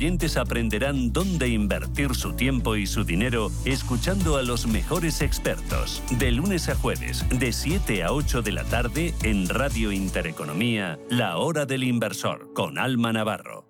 oyentes aprenderán dónde invertir su tiempo y su dinero escuchando a los mejores expertos. De lunes a jueves, de 7 a 8 de la tarde, en Radio Intereconomía, La Hora del Inversor, con Alma Navarro.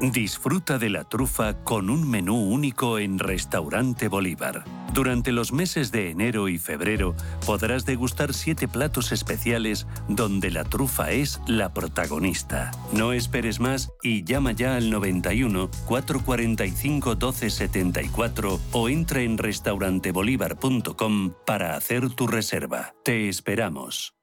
Disfruta de la trufa con un menú único en Restaurante Bolívar. Durante los meses de enero y febrero podrás degustar siete platos especiales donde la trufa es la protagonista. No esperes más y llama ya al 91 445 1274 o entra en restaurantebolívar.com para hacer tu reserva. Te esperamos.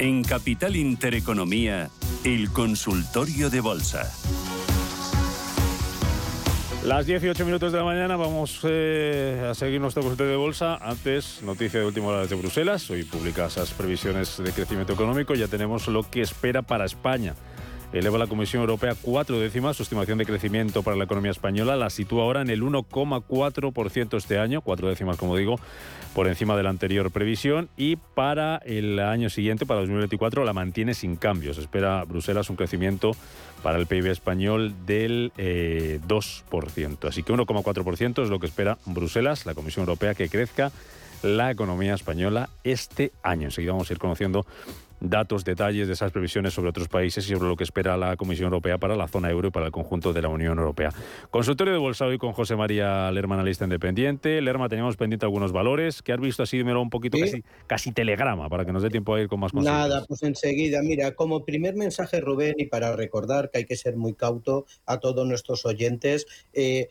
En Capital Intereconomía, el consultorio de bolsa. Las 18 minutos de la mañana vamos eh, a seguir nuestro consultorio de bolsa. Antes, noticia de última hora de Bruselas. Hoy publica esas previsiones de crecimiento económico. Ya tenemos lo que espera para España. Eleva la Comisión Europea cuatro décimas su estimación de crecimiento para la economía española. La sitúa ahora en el 1,4% este año, cuatro décimas como digo, por encima de la anterior previsión. Y para el año siguiente, para 2024, la mantiene sin cambios. Espera Bruselas un crecimiento para el PIB español del 2%. Eh, Así que 1,4% es lo que espera Bruselas, la Comisión Europea, que crezca la economía española este año. Enseguida vamos a ir conociendo datos, detalles de esas previsiones sobre otros países y sobre lo que espera la Comisión Europea para la zona euro y para el conjunto de la Unión Europea. Consultorio de bolsa hoy con José María Lerma, analista independiente. Lerma, teníamos pendiente algunos valores. ¿Qué has visto así? Dímelo un poquito, casi, casi, telegrama, para que nos dé tiempo a ir con más cosas. Nada, pues enseguida. Mira, como primer mensaje, Rubén, y para recordar que hay que ser muy cauto a todos nuestros oyentes, eh,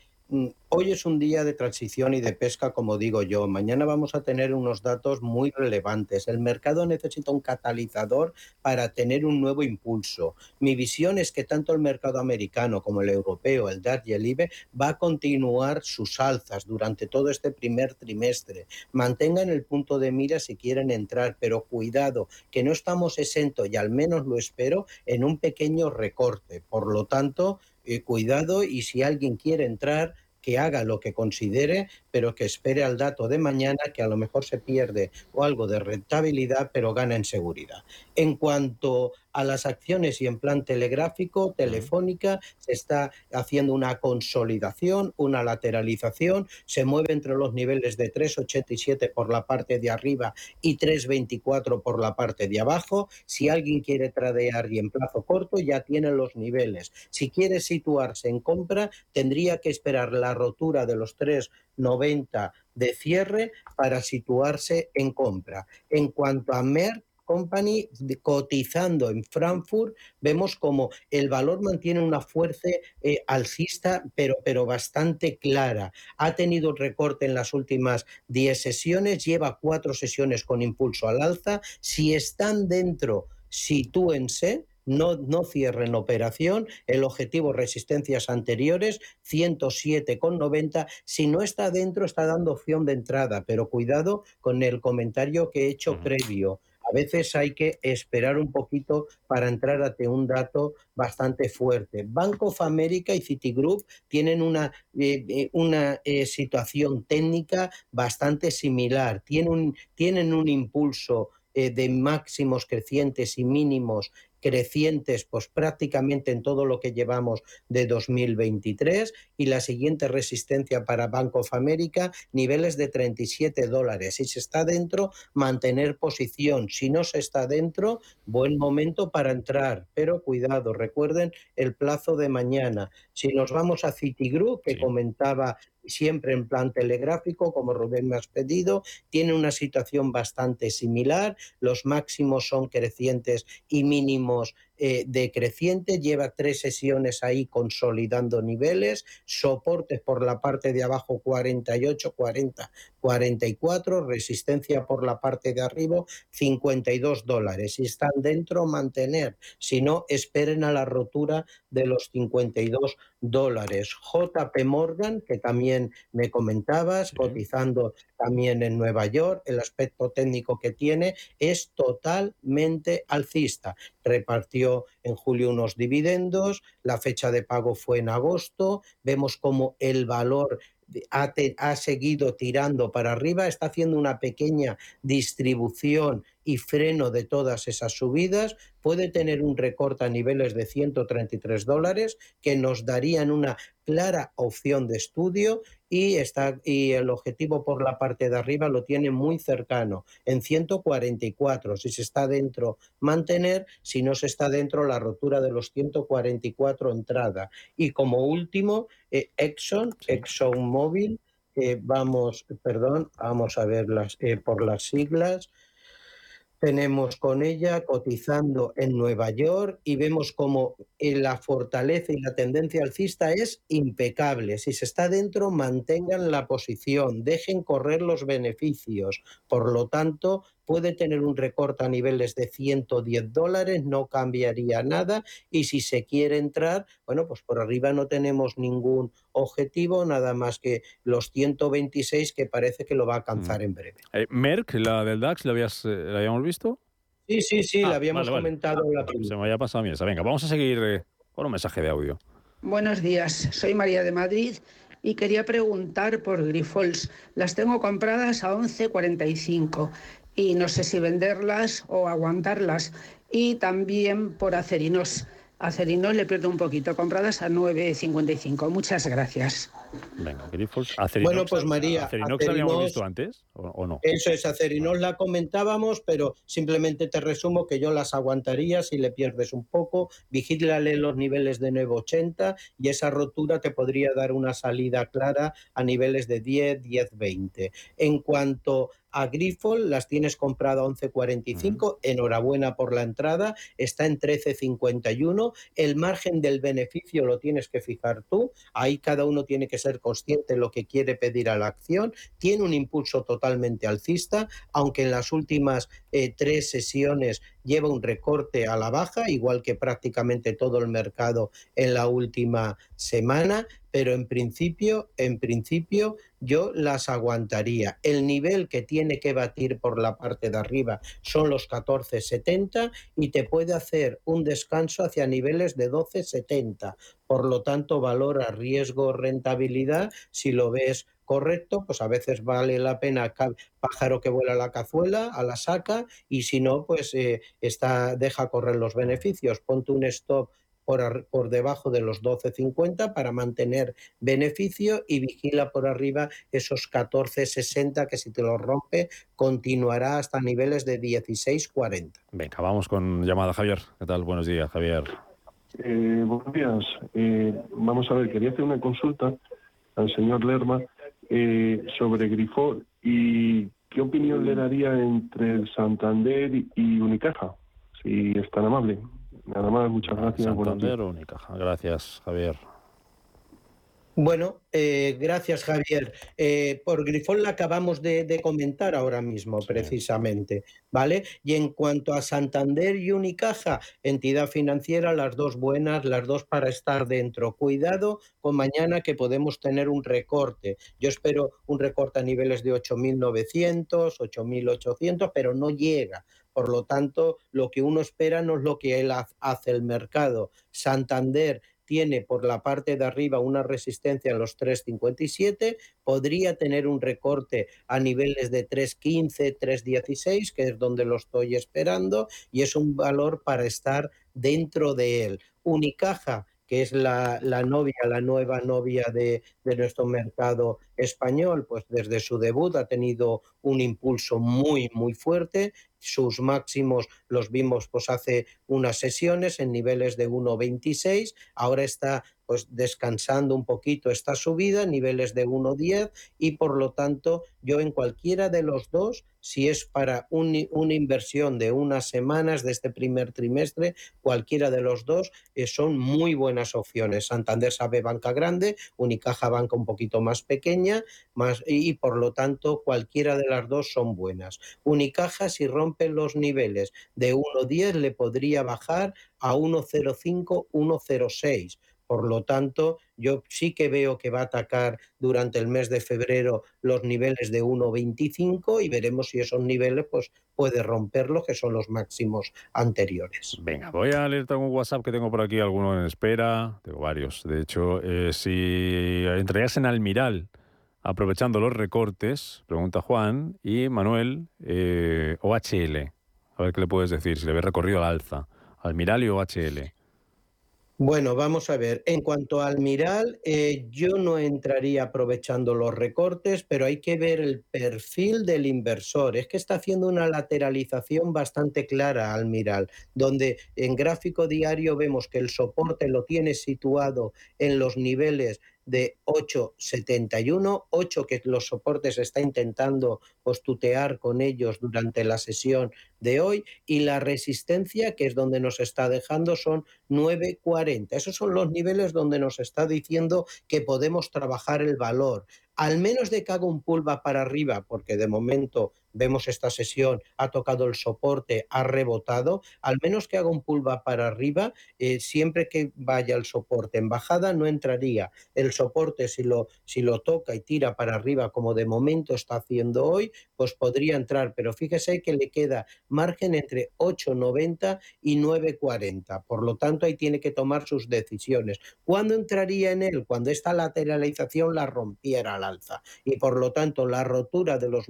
hoy es un día de transición y de pesca, como digo yo. Mañana vamos a tener unos datos muy relevantes. El mercado necesita un catalizador para tener un nuevo impulso. Mi visión es que tanto el mercado americano como el europeo, el DAR y el IBE, va a continuar sus alzas durante todo este primer trimestre. Mantengan el punto de mira si quieren entrar, pero cuidado, que no estamos exentos, y al menos lo espero, en un pequeño recorte. Por lo tanto, eh, cuidado y si alguien quiere entrar, que haga lo que considere, pero que espere al dato de mañana, que a lo mejor se pierde o algo de rentabilidad, pero gana en seguridad. En cuanto a las acciones y en plan telegráfico, telefónica, se está haciendo una consolidación, una lateralización, se mueve entre los niveles de 3,87 por la parte de arriba y 3,24 por la parte de abajo. Si alguien quiere tradear y en plazo corto, ya tiene los niveles. Si quiere situarse en compra, tendría que esperar la rotura de los 3,90 de cierre para situarse en compra. En cuanto a Merck, Company cotizando en Frankfurt, vemos como el valor mantiene una fuerza eh, alcista, pero, pero bastante clara. Ha tenido recorte en las últimas 10 sesiones, lleva cuatro sesiones con impulso al alza. Si están dentro, sitúense. No, no, cierren operación, el objetivo resistencias anteriores, 107,90. Si no está dentro, está dando opción de entrada, pero cuidado con el comentario que he hecho previo a veces hay que esperar un poquito para entrar ante un dato bastante fuerte. Bank of America y Citigroup tienen una, eh, eh, una eh, situación técnica bastante similar, tienen un, tienen un impulso de máximos crecientes y mínimos crecientes pues prácticamente en todo lo que llevamos de 2023 y la siguiente resistencia para Bank of America niveles de 37 dólares. Si se está dentro, mantener posición. Si no se está dentro, buen momento para entrar. Pero cuidado, recuerden el plazo de mañana. Si nos vamos a Citigroup, que comentaba siempre en plan telegráfico, como Rubén me has pedido, tiene una situación bastante similar, los máximos son crecientes y mínimos eh, decreciente, lleva tres sesiones ahí consolidando niveles, soportes por la parte de abajo 48, 40, 44, resistencia por la parte de arriba 52 dólares. Si están dentro, mantener. Si no, esperen a la rotura de los 52 dólares. JP Morgan, que también me comentabas, cotizando también en Nueva York, el aspecto técnico que tiene es totalmente alcista. Repartió en julio unos dividendos, la fecha de pago fue en agosto, vemos como el valor ha, seguido tirando para arriba, está haciendo una pequeña distribución y freno de todas esas subidas, puede tener un recorte a niveles de 133 dólares que nos darían una clara opción de estudio y, está, y el objetivo por la parte de arriba lo tiene muy cercano, en 144. Si se está dentro, mantener, si no se está dentro, la rotura de los 144 entrada. Y como último, eh, Exxon, ExxonMobil, eh, vamos, perdón, vamos a verlas eh, por las siglas tenemos con ella cotizando en Nueva York y vemos como la fortaleza y la tendencia alcista es impecable. Si se está dentro, mantengan la posición, dejen correr los beneficios. Por lo tanto, puede tener un recorte a niveles de 110 dólares, no cambiaría nada. Y si se quiere entrar, bueno, pues por arriba no tenemos ningún objetivo, nada más que los 126 que parece que lo va a alcanzar mm. en breve. Eh, Merck, la del DAX, ¿la, habías, eh, ¿la habíamos visto? Sí, sí, sí, la ah, habíamos comentado la Se me había pasado a mí esa. Venga, vamos a seguir eh, con un mensaje de audio. Buenos días, soy María de Madrid y quería preguntar por Grifols. Las tengo compradas a 11.45 y no sé si venderlas o aguantarlas. Y también por acerinos. Acerinos le pierdo un poquito, compradas a 9.55. Muchas gracias. Venga, Grifols. bueno, pues María. ¿Acerinox la habíamos visto antes o, no? Eso es, Acerinos la comentábamos, pero simplemente te resumo que yo las aguantaría si le pierdes un poco. Vigílale los niveles de 9.80 y esa rotura te podría dar una salida clara a niveles de 10, 10, 20. En cuanto a Grifol, las tienes comprado a 11.45, enhorabuena por la entrada, está en 13.51, el margen del beneficio lo tienes que fijar tú, ahí cada uno tiene que ser consciente de lo que quiere pedir a la acción, tiene un impulso totalmente alcista, aunque en las últimas eh, tres sesiones lleva un recorte a la baja, igual que prácticamente todo el mercado en la última semana, pero en principio, en principio yo las aguantaría. El nivel que tiene que batir por la parte de arriba son los 14.70 y te puede hacer un descanso hacia niveles de 12.70. Por lo tanto, valor a riesgo rentabilidad si lo ves correcto, pues a veces vale la pena pájaro que vuela la cazuela, a la saca, y si no, pues eh, está, deja correr los beneficios. Ponte un stop por, por, debajo de los 12.50 para mantener beneficio y vigila por arriba esos 14.60 que si te lo rompe continuará hasta niveles de 16.40. Venga, vamos con llamada Javier. ¿Qué tal? Buenos días, Javier. Eh, buenos días. Eh, vamos a ver, quería hacer una consulta al señor Lerma eh, sobre Grifol y qué opinión le daría entre Santander y Unicaja, si es tan amable. Nada más, muchas gracias. Santander Unicaja. Gracias, Javier. Bueno, eh, gracias Javier. Eh, por Grifón la acabamos de, comentar ahora mismo, precisamente, ¿vale? Y en cuanto a Santander y Unicaja, entidad financiera, las dos buenas, las dos para estar dentro. Cuidado con mañana que podemos tener un recorte. Yo espero un recorte a niveles de 8.900, 8.800, pero no llega. Por lo tanto, lo que uno espera no es lo que él hace el mercado. Santander tiene por la parte de arriba una resistencia en los 3,57, podría tener un recorte a niveles de 3,15, 3,16, que es donde lo estoy esperando, y es un valor para estar dentro de él. Unicaja que es la, novia, la nueva novia de, nuestro mercado español, pues desde su debut ha tenido un impulso muy, muy fuerte. Sus máximos los vimos pues hace unas sesiones en niveles de 1,26. Ahora está pues descansando un poquito esta subida, niveles de 1,10 y por lo tanto yo en cualquiera de los dos, si es para una inversión de unas semanas de este primer trimestre, cualquiera de los dos eh, son muy buenas opciones. Santander sabe banca grande, Unicaja banca un poquito más pequeña y, por lo tanto cualquiera de las dos son buenas. Unicaja si rompe los niveles de 1,10 le podría bajar a 1,05, 1,06 por lo tanto, yo sí que veo que va a atacar durante el mes de febrero los niveles de 1,25 y veremos si esos niveles pues, puede romperlos, que son los máximos anteriores. Venga, voy a leer un WhatsApp que tengo por aquí, alguno en espera, tengo varios. De hecho, eh, si entrarías en Almiral aprovechando los recortes, pregunta Juan, y Manuel, eh, OHL, a ver qué le puedes decir, si le ves recorrido al alza, Almiral y OHL. Bueno, vamos a ver. En cuanto al Miral, eh, yo no entraría aprovechando los recortes, pero hay que ver el perfil del inversor. Es que está haciendo una lateralización bastante clara al Miral, donde en gráfico diario vemos que el soporte lo tiene situado en los niveles de 8,71, 8 que los soportes está intentando postutear con ellos durante la sesión de hoy y la resistencia, que es donde nos está dejando, son 9,40. Esos son los niveles donde nos está diciendo que podemos trabajar el valor al menos de que haga un pullback para arriba, porque de momento vemos esta sesión, ha tocado el soporte, ha rebotado, al menos que haga un pullback para arriba, eh, siempre que vaya el soporte en bajada no entraría. El soporte si lo, si lo toca y tira para arriba como de momento está haciendo hoy, pues podría entrar, pero fíjese que le queda margen entre 8,90 y 9,40. Por lo tanto, ahí tiene que tomar sus decisiones. ¿Cuándo entraría en él? Cuando esta lateralización la rompiera la alza. Y por lo tanto, la rotura de los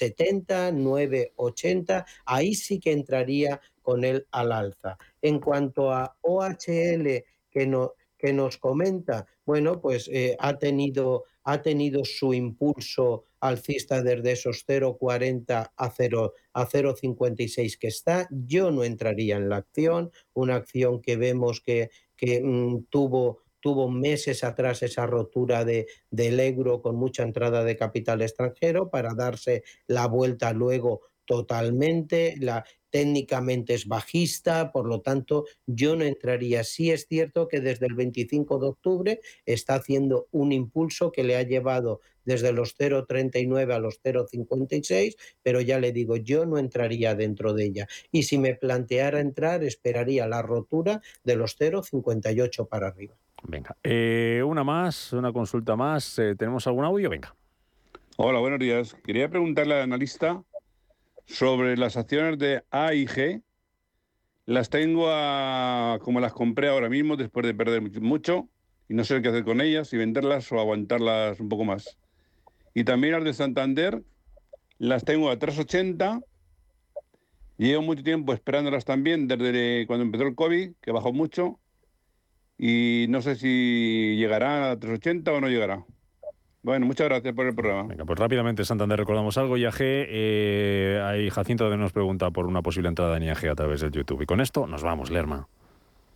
9,70, 9,80, ahí sí que entraría con él al alza. En cuanto a OHL, que, no, que nos comenta, bueno, pues eh, ha, tenido, ha tenido su impulso alcista desde esos 0,40 a 0 a 0,56 que está. Yo no entraría en la acción, una acción que vemos que, que mm, tuvo tuvo meses atrás esa rotura de, del euro con mucha entrada de capital extranjero para darse la vuelta luego totalmente, la, técnicamente es bajista, por lo tanto yo no entraría. Sí es cierto que desde el 25 de octubre está haciendo un impulso que le ha llevado desde los 0,39 a los 0,56, pero ya le digo, yo no entraría dentro de ella. Y si me planteara entrar, esperaría la rotura de los 0,58 para arriba. Venga, eh, una más, una consulta más. Eh, ¿Tenemos algún audio? Venga. Hola, buenos días. Quería preguntarle al analista sobre las acciones de A y G. Las tengo a, como las compré ahora mismo después de perder mucho y no sé qué hacer con ellas, si venderlas o aguantarlas un poco más. Y también las de Santander las tengo a 380. Llevo mucho tiempo esperándolas también desde cuando empezó el COVID, que bajó mucho y no sé si llegará a 380 o no llegará. Bueno, muchas gracias por el programa. Venga, pues rápidamente, Santander, recordamos algo. IAG, eh, hay Jacinto nos pregunta por una posible entrada en IAG a través del YouTube. Y con esto nos vamos, Lerma.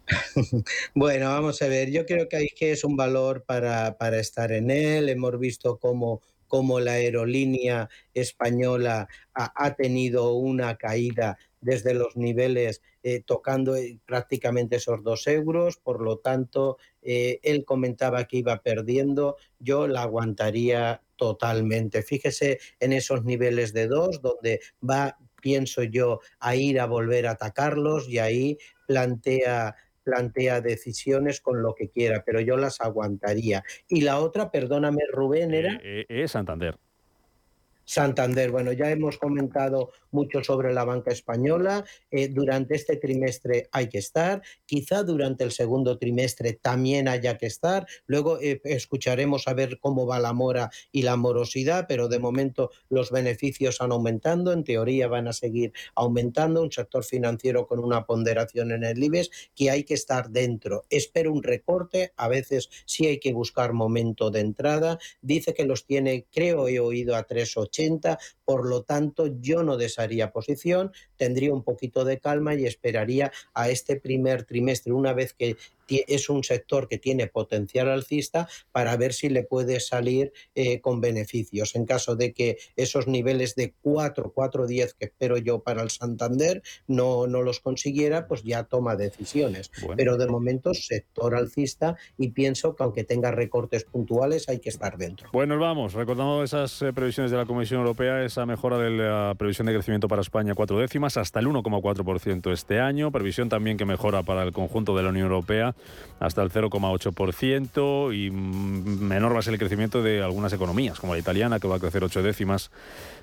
bueno, vamos a ver. Yo creo que IAG es un valor para, para estar en él. Hemos visto cómo como la aerolínea española ha, tenido una caída desde los niveles eh, tocando eh, prácticamente esos dos euros, por lo tanto, eh, él comentaba que iba perdiendo, yo la aguantaría totalmente. Fíjese en esos niveles de dos, donde va, pienso yo, a ir a volver a atacarlos y ahí plantea plantea decisiones con lo que quiera, pero yo las aguantaría. Y la otra, perdóname Rubén, era... Es Santander. Santander, bueno, ya hemos comentado mucho sobre la banca española. Eh, durante este trimestre hay que estar. Quizá durante el segundo trimestre también haya que estar. Luego eh, escucharemos a ver cómo va la mora y la morosidad, pero de momento los beneficios han aumentando. En teoría van a seguir aumentando. Un sector financiero con una ponderación en el IBEX que hay que estar dentro. Espero un recorte. A veces sí hay que buscar momento de entrada. Dice que los tiene, creo, he oído a 3,80 por lo tanto yo no desharía posición, tendría un poquito de calma y esperaría a este primer trimestre, una vez que es un sector que tiene potencial alcista para ver si le puede salir eh, con beneficios. En caso de que esos niveles de 4, 4, 10 que espero yo para el Santander no, no los consiguiera, pues ya toma decisiones. Pero de momento sector alcista y pienso que aunque tenga recortes puntuales hay que estar dentro. Bueno, vamos, recordando esas eh, previsiones de la Comisión Europea, esa mejora de la previsión de crecimiento para España cuatro décimas hasta el 1,4% este año, previsión también que mejora para el conjunto de la Unión Europea hasta el 0,8% y menor va a ser el crecimiento de algunas economías, como la italiana, que va a crecer 8 décimas,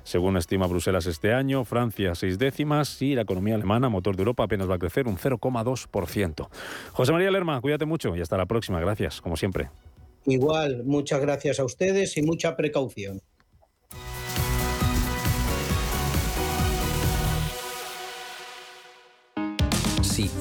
según estima Bruselas este año, Francia 6 décimas y la economía alemana, motor de Europa, apenas va a crecer un 0,2%. José María Lerma, cuídate mucho y hasta la próxima. Gracias, como siempre. Igual, muchas gracias a ustedes y mucha precaución.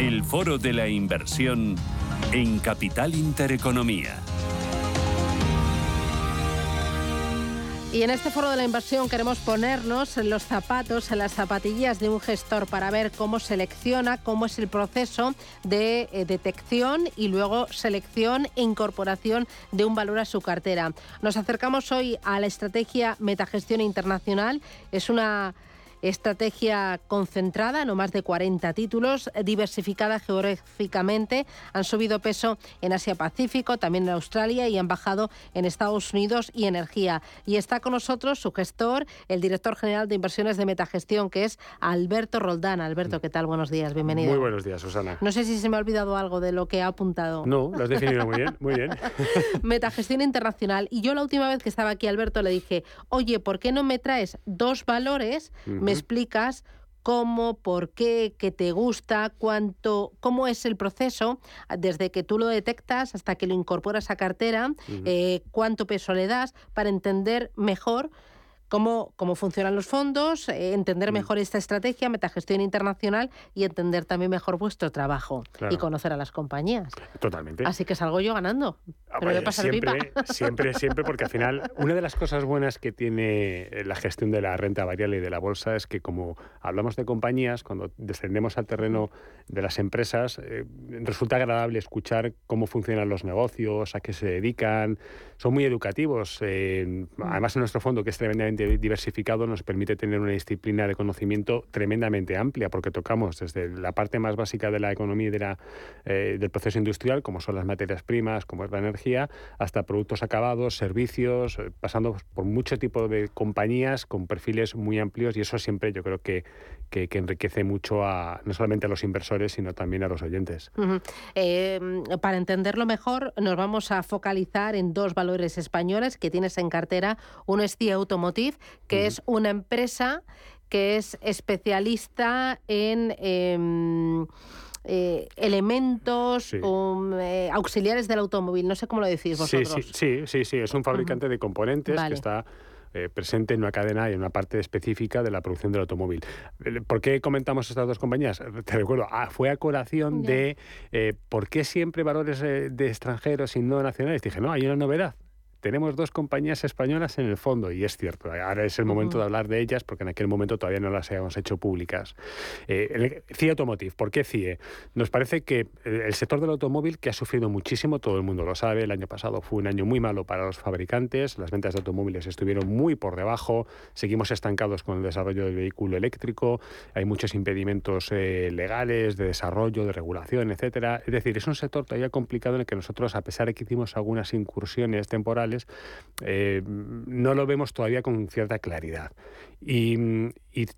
El foro de la inversión en Capital Intereconomía. Y en este foro de la inversión queremos ponernos en los zapatos, en las zapatillas de un gestor para ver cómo selecciona, cómo es el proceso de eh, detección y luego selección e incorporación de un valor a su cartera. Nos acercamos hoy a la estrategia Metagestión Internacional. Es una estrategia concentrada, no más de 40 títulos, diversificada geográficamente, han subido peso en Asia-Pacífico, también en Australia y han bajado en Estados Unidos y energía. Y está con nosotros su gestor, el director general de inversiones de Metagestión, que es Alberto Roldán. Alberto, ¿qué tal? Buenos días, bienvenido. Muy buenos días, Susana. No sé si se me ha olvidado algo de lo que ha apuntado. No, lo has definido muy bien, muy bien. Metagestión internacional. Y yo la última vez que estaba aquí, Alberto, le dije, oye, ¿por qué no me traes dos valores? Me explicas cómo, por qué, qué te gusta, cuánto, cómo es el proceso desde que tú lo detectas hasta que lo incorporas a cartera, eh, cuánto peso le das para entender mejor cómo, cómo funcionan los fondos, eh, entender mm. mejor esta estrategia, metagestión internacional y entender también mejor vuestro trabajo y conocer a las compañías. Totalmente. Así que salgo yo ganando. Ah, pero siempre, siempre, siempre, porque al final una de las cosas buenas que tiene eh, la gestión de la renta variable y de la bolsa es que como hablamos de compañías, cuando descendemos al terreno de las empresas, eh, resulta agradable escuchar cómo funcionan los negocios, a qué se dedican, son muy educativos. Mm. además en nuestro fondo, que es tremendamente diversificado nos permite tener una disciplina de conocimiento tremendamente amplia, porque tocamos desde la parte más básica de la economía y de la, eh, del proceso industrial, como son las materias primas, como es la energía, hasta productos acabados, servicios, eh, pasando por mucho tipo de compañías con perfiles muy amplios y eso siempre yo creo que, que, enriquece mucho a no solamente a los inversores, sino también a los oyentes. Em, para entenderlo mejor, nos vamos a focalizar en dos valores españoles que tienes en cartera. Uno es CIA Automotive, que es una empresa que es especialista en... Em, eh, elementos eh, auxiliares del automóvil. No sé cómo lo decís vosotros. Sí, sí, sí, es un fabricante de componentes que está eh, presente en una cadena y en una parte específica de la producción del automóvil. ¿Por qué comentamos estas dos compañías? Te recuerdo, ah, fue a colación de por qué siempre valores de extranjeros y no nacionales. Dije, no, hay una novedad tenemos dos compañías españolas en el fondo, y es cierto, ahora es el momento de hablar de ellas porque en aquel momento todavía no las habíamos hecho públicas. Eh, CIE Automotive, ¿por qué CIE? Nos parece que eh, el sector del automóvil, que ha sufrido muchísimo, todo el mundo lo sabe, el año pasado fue un año muy malo para los fabricantes, las ventas de automóviles estuvieron muy por debajo, seguimos estancados con el desarrollo del vehículo eléctrico, hay muchos impedimentos eh, legales, de desarrollo, de regulación, etcétera. Es decir, es un sector todavía complicado en el que nosotros, a pesar de que hicimos algunas incursiones temporales, eh, no lo vemos todavía con cierta claridad. Y,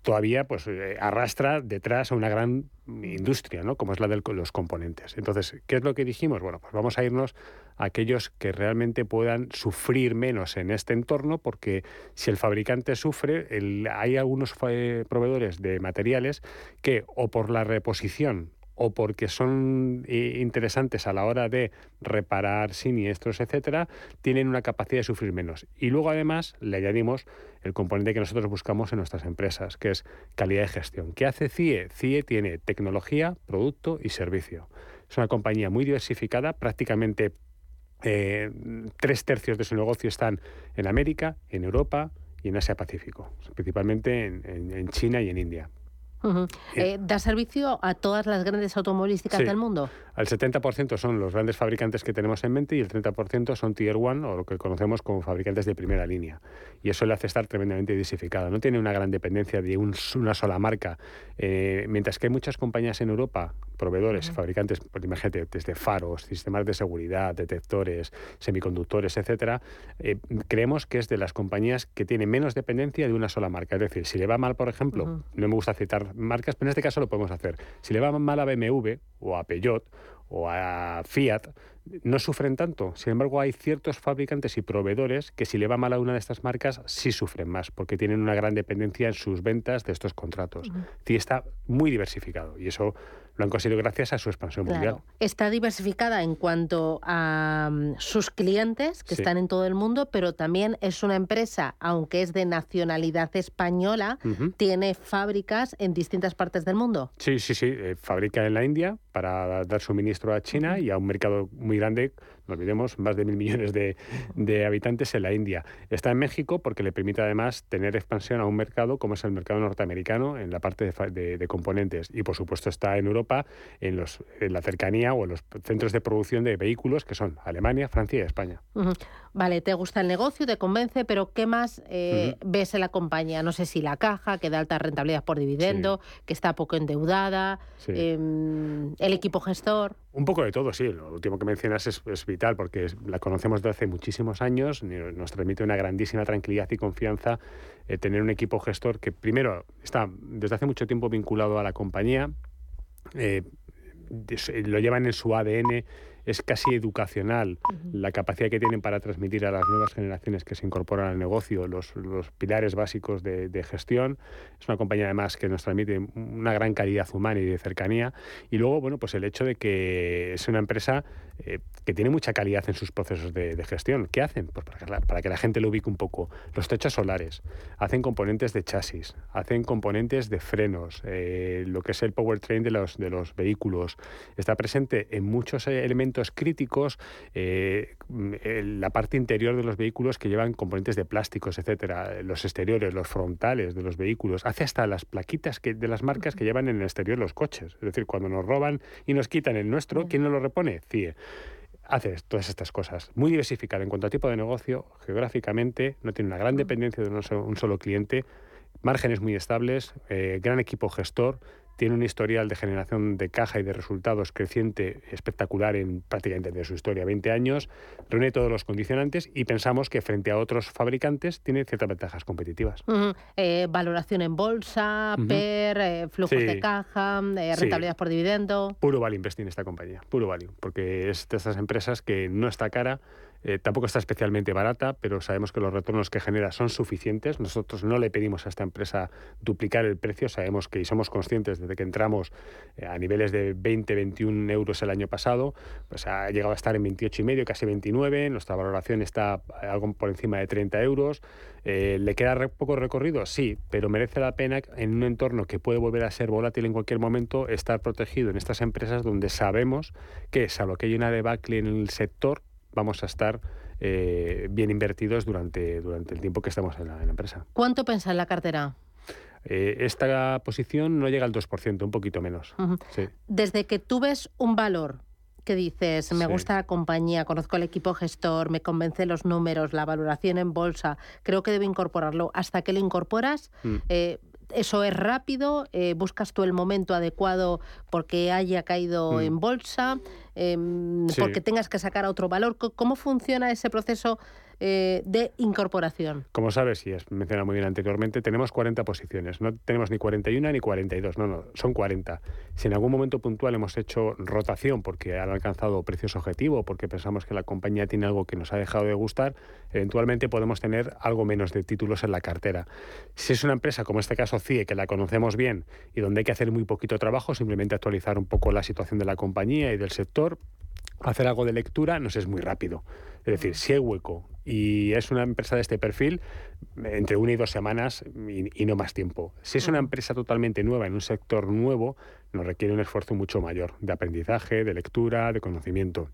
todavía pues, eh, arrastra detrás a una gran industria, ¿no? como es la de los componentes. Entonces, ¿qué es lo que dijimos? Bueno, pues vamos a irnos a aquellos que realmente puedan sufrir menos en este entorno, porque si el fabricante sufre, hay algunos eh, proveedores de materiales que o por la reposición o porque son eh, interesantes a la hora de reparar siniestros, etcétera, tienen una capacidad de sufrir menos. Y luego además le añadimos el componente que nosotros buscamos en nuestras empresas, que es calidad de gestión. ¿Qué hace CIE? CIE tiene tecnología, producto y servicio. Es una compañía muy diversificada, prácticamente eh, tres tercios de su negocio están en América, en Europa y en Asia Pacífico, principalmente en China y en India. Eh, ¿Da servicio a todas las grandes automovilísticas del mundo? Al 70% son los grandes fabricantes que tenemos en mente y el 30% son Tier 1 o lo que conocemos como fabricantes de primera línea. Y eso le hace estar tremendamente diversificado. No tiene una gran dependencia de una sola marca. Eh, mientras que hay muchas compañías en Europa, proveedores, fabricantes, pues imagínate, desde faros, sistemas de seguridad, detectores, semiconductores, etcétera, eh, creemos que es de las compañías que tiene menos dependencia de una sola marca. Es decir, si le va mal, por ejemplo, no me gusta citar marcas, pero en este caso lo podemos hacer. Si le va mal a BMW o a Peugeot o a Fiat, no sufren tanto. Sin embargo, hay ciertos fabricantes y proveedores que si le va mal a una de estas marcas, sí sufren más, porque tienen una gran dependencia en sus ventas de estos contratos. Y está muy diversificado y eso lo han conseguido gracias a su expansión mundial. Está diversificada en cuanto a mm, sus clientes, que están en todo el mundo, pero también es una empresa, aunque es de nacionalidad española, tiene fábricas en distintas partes del mundo. Sí, sí, sí. Eh, fabrica en la India para dar suministro a China y a un mercado muy grande no olvidemos, más de mil millones de, habitantes en la India. Está en México porque le permite además tener expansión a un mercado como es el mercado norteamericano en la parte de, componentes. Y por supuesto está en Europa, en, los, en la cercanía o en los centros de producción de vehículos que son Alemania, Francia y España. Vale, te gusta el negocio, te convence, pero ¿qué más eh, ves en la compañía? No sé si la caja, que da alta rentabilidad por dividendo, que está poco endeudada, em, el equipo gestor. Un poco de todo, sí. Lo último que mencionas es, vital porque la conocemos desde hace muchísimos años, nos transmite una grandísima tranquilidad y confianza eh, tener un equipo gestor que primero está desde hace mucho tiempo vinculado a la compañía, eh, lo llevan en su ADN es casi educacional la capacidad que tienen para transmitir a las nuevas generaciones que se incorporan al negocio los, los pilares básicos de, de, gestión. Es una compañía además que nos transmite una gran calidad humana y de cercanía. Y luego, bueno, pues el hecho de que es una empresa eh, que tiene mucha calidad en sus procesos de, gestión. ¿Qué hacen? Pues para que, la, gente lo ubique un poco. Los techos solares, hacen componentes de chasis, hacen componentes de frenos, eh, lo que es el powertrain de los, de los vehículos. Está presente en muchos elementos críticos, eh, la parte interior de los vehículos que llevan componentes de plásticos, etcétera, los exteriores, los frontales de los vehículos, hace hasta las plaquitas que, de las marcas que llevan en el exterior los coches. Es decir, cuando nos roban y nos quitan el nuestro, ¿quién nos lo repone? CIE hace todas estas cosas. Muy diversificada en cuanto a tipo de negocio, geográficamente, no tiene una gran dependencia de un solo, cliente, márgenes muy estables, eh, gran equipo gestor tiene un historial de generación de caja y de resultados creciente espectacular en prácticamente de su historia, 20 años, reúne todos los condicionantes y pensamos que frente a otros fabricantes tiene ciertas ventajas competitivas. Eh, valoración en bolsa, PER, eh, flujos de caja, eh, rentabilidad por dividendo. Puro value investing esta compañía, puro value, porque es de estas empresas que no está cara, eh, tampoco está especialmente barata, pero sabemos que los retornos que genera son suficientes. Nosotros no le pedimos a esta empresa duplicar el precio, sabemos que y somos conscientes desde que entramos eh, a niveles de 20, 21 euros el año pasado, pues ha llegado a estar en 28 y medio, casi 29. Nuestra valoración está algo por encima de 30 euros. Eh, ¿Le queda poco recorrido? Sí, pero merece la pena en un entorno que puede volver a ser volátil en cualquier momento estar protegido en estas empresas donde sabemos que, salvo que hay una debacle en el sector, vamos a estar eh, bien invertidos durante, durante el tiempo que estamos en la, empresa. ¿Cuánto pensa en la cartera? Eh, esta posición no llega al 2%, un poquito menos. Desde que tú ves un valor que dices, me gusta la compañía, conozco el equipo gestor, me convence los números, la valoración en bolsa, creo que debo incorporarlo. Hasta que lo incorporas, mm. eh, eso es rápido, eh, buscas tú el momento adecuado porque haya caído mm. en bolsa, em, porque tengas que sacar otro valor. ¿Cómo funciona ese proceso eh, de incorporación. Como sabes, y has mencionado muy bien anteriormente, tenemos 40 posiciones. No tenemos ni 41 ni 42, no, no, son 40. Si en algún momento puntual hemos hecho rotación porque han alcanzado precios objetivo, porque pensamos que la compañía tiene algo que nos ha dejado de gustar, eventualmente podemos tener algo menos de títulos en la cartera. Si es una empresa como este caso CIE, que la conocemos bien y donde hay que hacer muy poquito trabajo, simplemente actualizar un poco la situación de la compañía y del sector, hacer algo de lectura nos es muy rápido. Es decir, si hay hueco y es una empresa de este perfil, entre una y dos semanas y, no más tiempo. Si es una empresa totalmente nueva en un sector nuevo, nos requiere un esfuerzo mucho mayor de aprendizaje, de lectura, de conocimiento.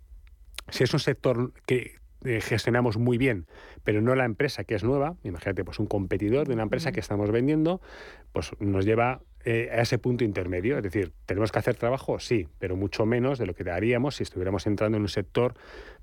Si es un sector que eh, gestionamos muy bien, pero no la empresa que es nueva, imagínate, pues un competidor de una empresa que estamos vendiendo, pues nos lleva eh, a ese punto intermedio. Es decir, ¿tenemos que hacer trabajo? Sí, pero mucho menos de lo que haríamos si estuviéramos entrando en un sector,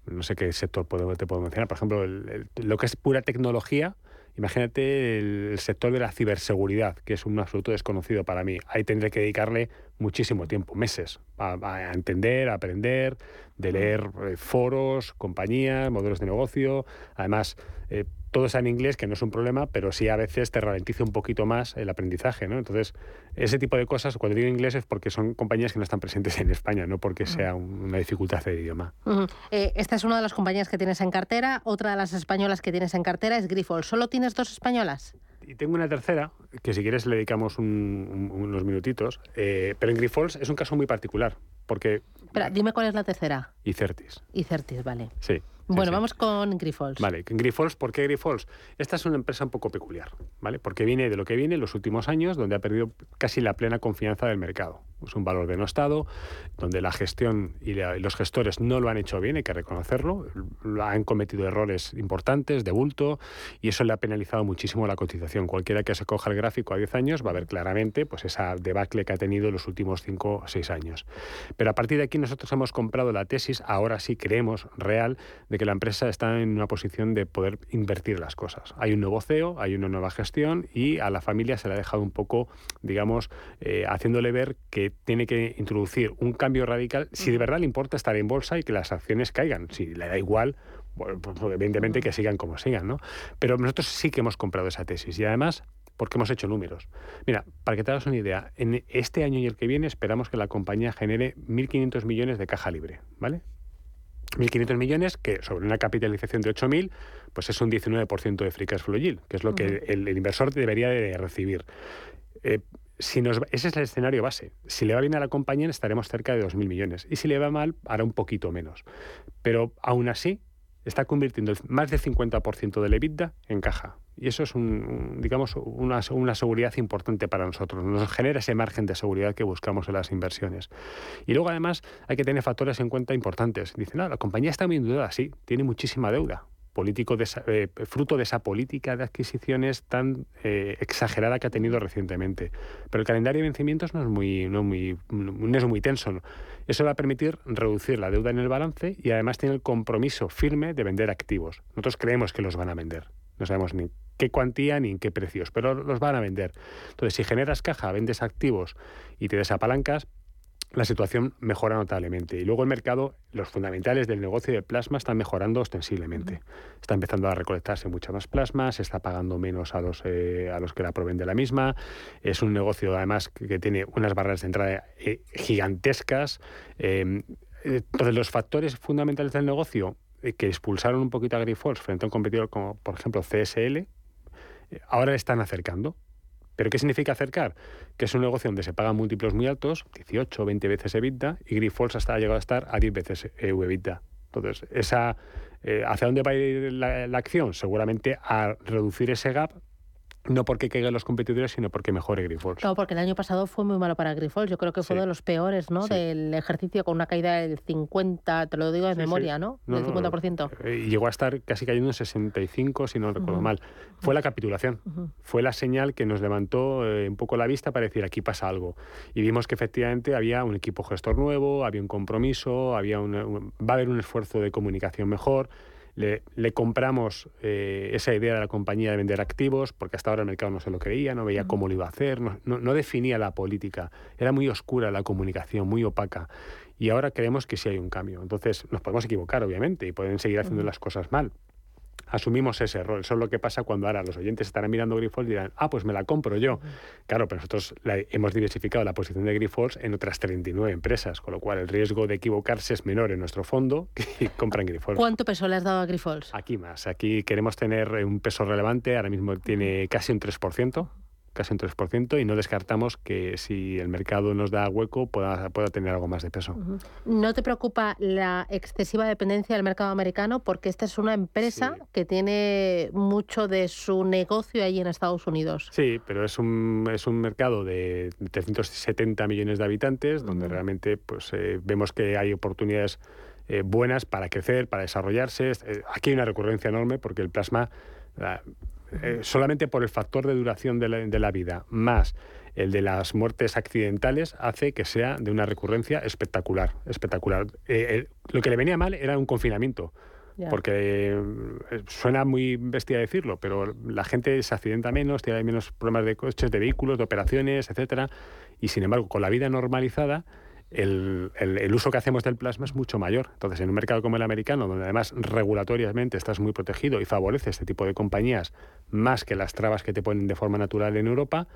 no sé qué sector te puedo mencionar, por ejemplo, lo que es pura tecnología. Imagínate el, sector de la ciberseguridad, que es un absoluto desconocido para mí. Ahí tendré que dedicarle muchísimo tiempo, meses, a, entender, a aprender, de leer eh, foros, compañías, modelos de negocio. Además, eh, todo está en inglés, que no es un problema, pero sí a veces te ralentiza un poquito más el aprendizaje, ¿no? Entonces, ese tipo de cosas, cuando digo inglés es porque son compañías que no están presentes en España, no porque sea una dificultad de idioma. Eh, esta es una de las compañías que tienes en cartera, otra de las españolas que tienes en cartera es Grifol. ¿Solo tienes dos españolas? Y tengo una tercera, que si quieres le dedicamos unos minutitos, eh, pero en Grifols es un caso muy particular, porque... Espera, dime cuál es la tercera. Icertis. Icertis, vale. Sí. Bueno, vamos con Grifols. Vale, Grifols, ¿por qué Grifols? Esta es una empresa un poco peculiar, ¿vale? Porque viene de lo que viene en los últimos años, donde ha perdido casi la plena confianza del mercado. Es un valor denostado, donde la gestión y, los gestores no lo han hecho bien, hay que reconocerlo. Han cometido errores importantes, de bulto, y eso le ha penalizado muchísimo la cotización. Cualquiera que se coja el gráfico a 10 años va a ver claramente pues, esa debacle que ha tenido en los últimos 5 o 6 años. Pero a partir de aquí nosotros hemos comprado la tesis, ahora sí creemos, real, de que la empresa está en una posición de poder invertir las cosas. Hay un nuevo CEO, hay una nueva gestión y a la familia se le ha dejado un poco, digamos, eh, haciéndole ver que tiene que introducir un cambio radical si de verdad le importa estar en bolsa y que las acciones caigan. Si le da igual, pues, evidentemente que sigan como sigan, ¿no? Pero nosotros sí que hemos comprado esa tesis y además porque hemos hecho números. Mira, para que te hagas una idea, en este año y el que viene esperamos que la compañía genere 1.500 millones de caja libre, ¿vale? 1.500 millones, que sobre una capitalización de 8.000, pues es un 19% de free cash flow yield, que es lo que el, inversor debería de recibir. Eh, si nos, ese es el escenario base. Si le va bien a la compañía, estaremos cerca de 2.000 millones. Y si le va mal, hará un poquito menos. Pero aún así, está convirtiendo más del 50% del EBITDA en caja. Y eso es un, digamos, una, una, seguridad importante para nosotros. Nos genera ese margen de seguridad que buscamos en las inversiones. Y luego, además, hay que tener factores en cuenta importantes. Dicen, no, la compañía está muy endeudada, sí, tiene muchísima deuda. político de eh, fruto de esa política de adquisiciones tan eh, exagerada que ha tenido recientemente. Pero el calendario de vencimientos no es muy, no muy, no es muy tenso. Eso va a permitir reducir la deuda en el balance y además tiene el compromiso firme de vender activos. Nosotros creemos que los van a vender. No sabemos ni qué cuantía ni en qué precios, pero los van a vender. Entonces, si generas caja, vendes activos y te desapalancas, la situación mejora notablemente. Y luego el mercado, los fundamentales del negocio de plasma están mejorando ostensiblemente. Está empezando a recolectarse mucho más plasma, se está pagando menos a los, eh, a los que la proveen de la misma. Es un negocio además que, tiene unas barreras de entrada eh, gigantescas. Em, entonces los factores fundamentales del negocio eh, que expulsaron un poquito a Grifols frente a un competidor como por ejemplo CSL, ahora están acercando. ¿Pero qué significa acercar? Que es un negocio donde se pagan múltiplos muy altos, 18 o 20 veces EBITDA, y Grifols ha llegado a estar a 10 veces EBITDA. Entonces, esa, eh, ¿hacia dónde va a ir la, acción? Seguramente a reducir ese gap no porque caigan los competidores, sino porque mejore Grifols. No, porque el año pasado fue muy malo para Grifols. Yo creo que fue uno de los peores ¿no? del ejercicio, con una caída del 50, te lo digo de memoria, ¿no? Del 50%. Eh, y llegó a estar casi cayendo en 65, si no recuerdo mal. Fue la capitulación. Fue la señal que nos levantó eh, un poco la vista para decir aquí pasa algo. Y vimos que efectivamente había un equipo gestor nuevo, había un compromiso, había va a haber un esfuerzo de comunicación mejor le, compramos eh, esa idea de la compañía de vender activos, porque hasta ahora el mercado no se lo creía, no veía cómo lo iba a hacer, no, no, definía la política, era muy oscura la comunicación, muy opaca. Y ahora creemos que sí hay un cambio. Entonces nos podemos equivocar, obviamente, y pueden seguir haciendo las cosas mal asumimos ese error. Eso es lo que pasa cuando ahora los oyentes estarán mirando Grifols y dirán, ah, pues me la compro yo. Claro, pero nosotros hemos diversificado la posición de Grifols en otras 39 empresas, con lo cual el riesgo de equivocarse es menor en nuestro fondo que compran Grifols. ¿Cuánto peso le has dado a Grifols? Aquí más. Aquí queremos tener un peso relevante. Ahora mismo tiene casi un 3% casi un 3%, y no descartamos que si el mercado nos da hueco pueda, pueda tener algo más de peso. ¿No te preocupa la excesiva dependencia del mercado americano? Porque esta es una empresa que tiene mucho de su negocio ahí en Estados Unidos. Sí, pero es un, es un mercado de 370 millones de habitantes, donde realmente pues, eh, vemos que hay oportunidades eh, buenas para crecer, para desarrollarse. Eh, aquí hay una recurrencia enorme porque el plasma eh, solamente por el factor de duración de la, vida, más el de las muertes accidentales, hace que sea de una recurrencia espectacular. espectacular. Eh, eh, lo que le venía mal era un confinamiento. Porque suena muy bestia decirlo, pero la gente se accidenta menos, tiene menos problemas de coches, de vehículos, de operaciones, etcétera. Y sin embargo, con la vida normalizada, el, el, uso que hacemos del plasma es mucho mayor. Entonces, en un mercado como el americano, donde además regulatoriamente estás muy protegido y favorece este tipo de compañías más que las trabas que te ponen de forma natural en Europa,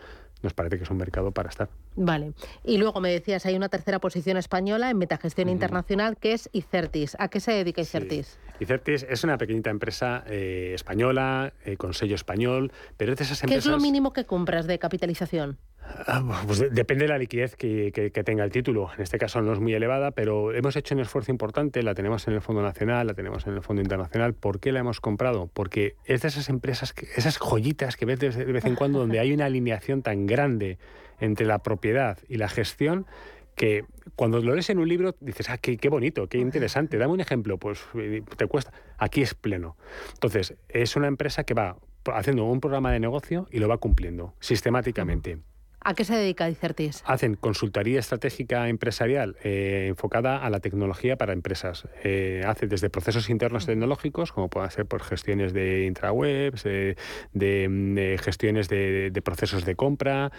nos parece que es un mercado para estar. Vale. Y luego me decías, hay una tercera posición española en metagestión internacional que es Icertis. ¿A qué se dedica Icertis? Icertis es una pequeñita empresa eh, española, eh, con sello español, pero es de esas empresas... ¿Qué es lo mínimo que compras de capitalización? Ah, pues depende de la liquidez que, tenga el título. En este caso no es muy elevada, pero hemos hecho un esfuerzo importante. La tenemos en el Fondo Nacional, la tenemos en el Fondo Internacional. ¿Por qué la hemos comprado? Porque es de esas empresas, esas joyitas que ves de vez en cuando donde hay una alineación tan grande entre la propiedad y la gestión que cuando lo lees en un libro dices, ah, qué, bonito, qué interesante, dame un ejemplo, pues te cuesta. Aquí es pleno. Entonces, es una empresa que va haciendo un programa de negocio y lo va cumpliendo sistemáticamente. ¿A qué se dedica Dicertis? Hacen consultoría estratégica empresarial eh, enfocada a la tecnología para empresas. Eh, hace desde procesos internos tecnológicos, como pueden ser por gestiones de intrawebs, eh, de, mm, gestiones de, de, procesos de compra.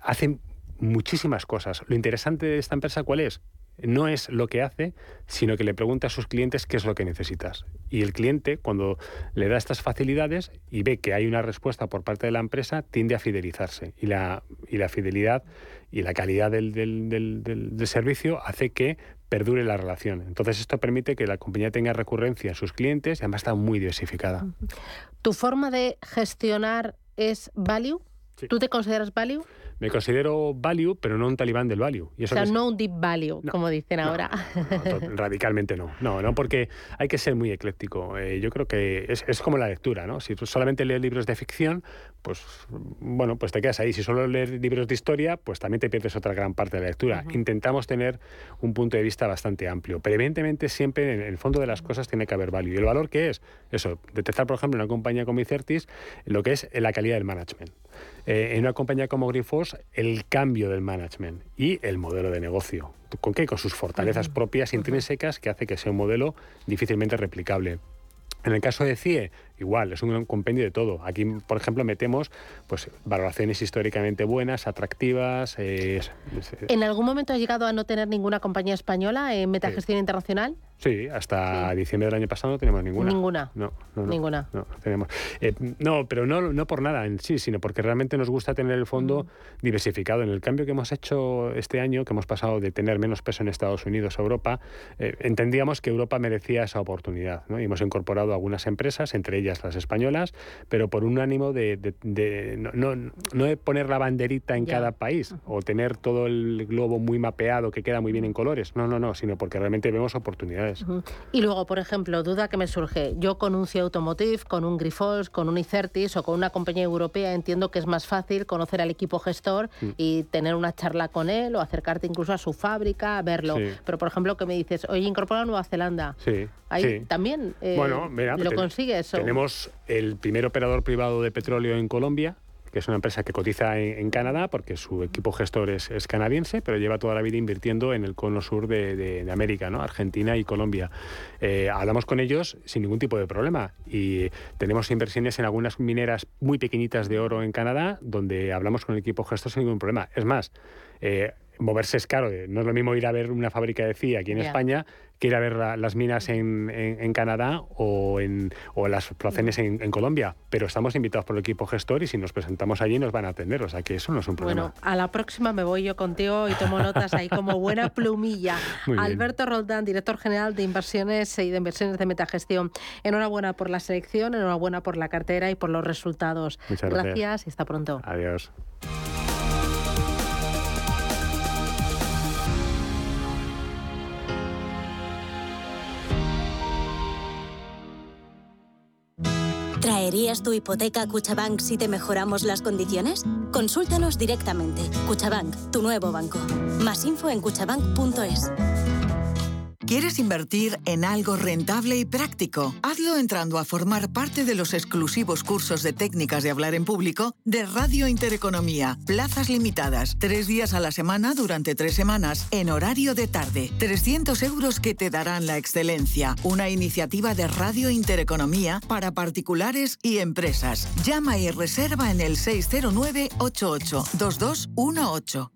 hacen muchísimas cosas. Lo interesante de esta empresa, ¿cuál es? No es lo que hace, sino que le pregunta a sus clientes qué es lo que necesitas. Y el cliente, cuando le da estas facilidades y ve que hay una respuesta por parte de la empresa, tiende a fidelizarse. Y la, y la fidelidad y la calidad del, del, servicio hace que perdure la relación. Entonces esto permite que la compañía tenga recurrencia en sus clientes y además está muy diversificada. ¿Tu forma de gestionar es value? ¿Tú te consideras value? Me considero value, pero no un talibán del value. Y eso o sea, no un deep value, como dicen ahora. radicalmente no. No, no, porque hay que ser muy ecléctico. Eh, yo creo que es, es, como la lectura, ¿no? Si solamente lees libros de ficción, pues bueno, pues te quedas ahí. Si solo lees libros de historia, pues también te pierdes otra gran parte de la lectura. Intentamos tener un punto de vista bastante amplio, pero evidentemente siempre en el fondo de las cosas tiene que haber value. ¿Y el valor qué es? Eso, detectar, por ejemplo, en una compañía como Icertis, lo que es la calidad del management. Eh, en una compañía como Grifols el cambio del management y el modelo de negocio. ¿Con qué? Con sus fortalezas propias intrínsecas que hace que sea un modelo difícilmente replicable. En el caso de CIE, igual, es un compendio de todo. Aquí, por ejemplo, metemos pues, valoraciones históricamente buenas, atractivas. Eh, ¿En algún momento ha llegado a no tener ninguna compañía española en metagestión internacional? Sí, hasta diciembre del año pasado no tenemos ninguna. Ninguna. No, ninguna. No, tenemos. Eh, no, pero no, no por nada en sí, sino porque realmente nos gusta tener el fondo diversificado. En el cambio que hemos hecho este año, que hemos pasado de tener menos peso en Estados Unidos a Europa, eh, entendíamos que Europa merecía esa oportunidad. Y hemos incorporado algunas empresas, entre ellas las españolas, pero por un ánimo de, no, no, de poner la banderita en cada país o tener todo el globo muy mapeado que queda muy bien en colores. No, no, no, sino porque realmente vemos oportunidades. Y luego, por ejemplo, duda que me surge, yo con un CIA Automotive, con un Grifols, con un Icertis o con una compañía europea entiendo que es más fácil conocer al equipo gestor mm. y tener una charla con él o acercarte incluso a su fábrica, a verlo. Pero, por ejemplo, que me dices, oye, incorpora a Nueva Zelanda. Sí. Ahí también eh, bueno, lo consigues. Tenemos el primer operador privado de petróleo en Colombia, que es una empresa que cotiza en, Canadá porque su equipo gestor es, canadiense, pero lleva toda la vida invirtiendo en el cono sur de, América, ¿no? Argentina y Colombia. Eh, hablamos con ellos sin ningún tipo de problema y tenemos inversiones en algunas mineras muy pequeñitas de oro en Canadá donde hablamos con el equipo gestor sin ningún problema. Es más, eh, moverse es caro. No es lo mismo ir a ver una fábrica de CIA aquí en España que ir a ver las minas en, en, Canadá o, en, o las placenes en, en, Colombia. Pero estamos invitados por el equipo gestor y si nos presentamos allí nos van a atender. O sea que eso no es un problema. Bueno, a la próxima me voy yo contigo y tomo notas ahí como buena plumilla. Alberto Roldán, director general de inversiones y de inversiones de metagestión. Enhorabuena por la selección, enhorabuena por la cartera y por los resultados. Muchas gracias. gracias y hasta pronto. Adiós. ¿Traerías tu hipoteca Cuchabank si te mejoramos las condiciones? Consúltanos directamente. Cuchabank, tu nuevo banco. Más info en cuchabank.es. ¿Quieres invertir en algo rentable y práctico? Hazlo entrando a formar parte de los exclusivos cursos de técnicas de hablar en público de Radio Intereconomía. Plazas limitadas, tres días a la semana durante tres semanas, en horario de tarde. 300 euros que te darán la excelencia. Una iniciativa de Radio Intereconomía para particulares y empresas. Llama y reserva en el 609 88 2218.